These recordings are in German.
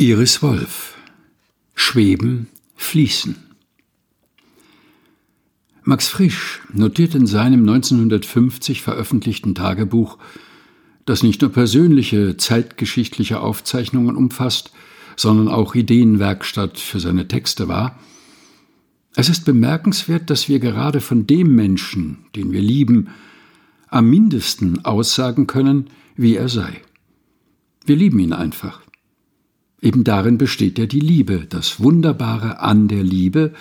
Iris Wolf Schweben, Fließen Max Frisch notiert in seinem 1950 veröffentlichten Tagebuch, das nicht nur persönliche zeitgeschichtliche Aufzeichnungen umfasst, sondern auch Ideenwerkstatt für seine Texte war, es ist bemerkenswert, dass wir gerade von dem Menschen, den wir lieben, am mindesten aussagen können, wie er sei. Wir lieben ihn einfach. Eben darin besteht ja die Liebe, das Wunderbare an der Liebe,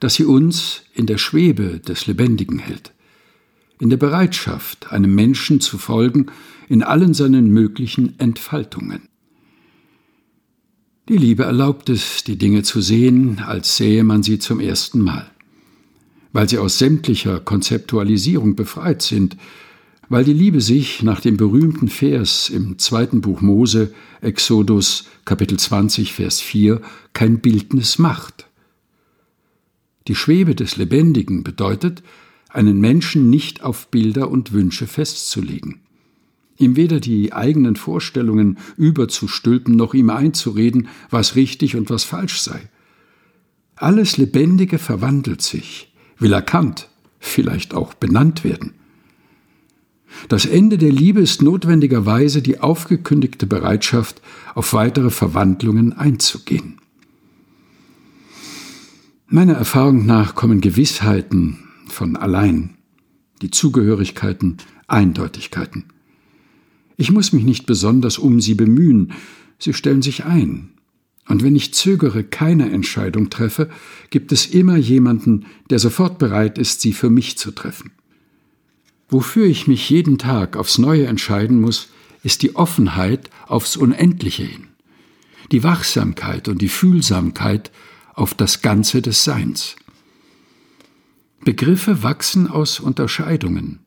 dass sie uns in der Schwebe des Lebendigen hält, in der Bereitschaft, einem Menschen zu folgen in allen seinen möglichen Entfaltungen. Die Liebe erlaubt es, die Dinge zu sehen, als sähe man sie zum ersten Mal. Weil sie aus sämtlicher Konzeptualisierung befreit sind, weil die Liebe sich nach dem berühmten Vers im zweiten Buch Mose, Exodus Kapitel 20, Vers 4, kein Bildnis macht. Die Schwebe des Lebendigen bedeutet, einen Menschen nicht auf Bilder und Wünsche festzulegen, ihm weder die eigenen Vorstellungen überzustülpen noch ihm einzureden, was richtig und was falsch sei. Alles Lebendige verwandelt sich, will erkannt, vielleicht auch benannt werden. Das Ende der Liebe ist notwendigerweise die aufgekündigte Bereitschaft, auf weitere Verwandlungen einzugehen. Meiner Erfahrung nach kommen Gewissheiten von allein, die Zugehörigkeiten, Eindeutigkeiten. Ich muss mich nicht besonders um sie bemühen, sie stellen sich ein. Und wenn ich zögere, keine Entscheidung treffe, gibt es immer jemanden, der sofort bereit ist, sie für mich zu treffen. Wofür ich mich jeden Tag aufs Neue entscheiden muss, ist die Offenheit aufs Unendliche hin, die Wachsamkeit und die Fühlsamkeit auf das Ganze des Seins. Begriffe wachsen aus Unterscheidungen.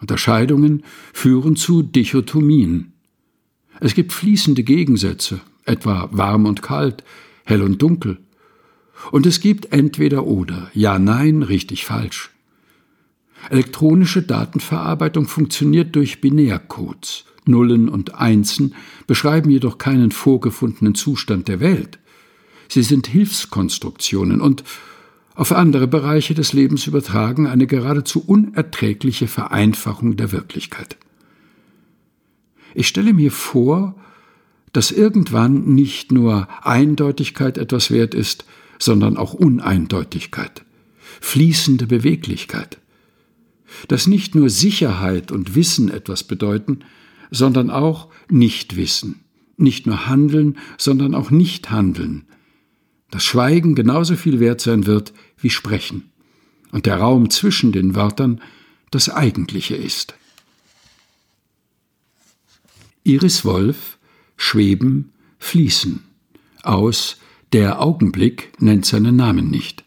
Unterscheidungen führen zu Dichotomien. Es gibt fließende Gegensätze, etwa warm und kalt, hell und dunkel. Und es gibt entweder oder, ja, nein, richtig, falsch. Elektronische Datenverarbeitung funktioniert durch Binärcodes. Nullen und Einsen beschreiben jedoch keinen vorgefundenen Zustand der Welt. Sie sind Hilfskonstruktionen und auf andere Bereiche des Lebens übertragen eine geradezu unerträgliche Vereinfachung der Wirklichkeit. Ich stelle mir vor, dass irgendwann nicht nur Eindeutigkeit etwas wert ist, sondern auch Uneindeutigkeit, fließende Beweglichkeit dass nicht nur Sicherheit und Wissen etwas bedeuten, sondern auch Nichtwissen, nicht nur Handeln, sondern auch Nichthandeln, dass Schweigen genauso viel wert sein wird wie Sprechen. Und der Raum zwischen den Wörtern das Eigentliche ist. Iris Wolf Schweben, Fließen. Aus Der Augenblick nennt seinen Namen nicht.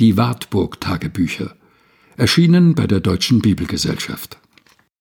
Die Wartburg Tagebücher erschienen bei der Deutschen Bibelgesellschaft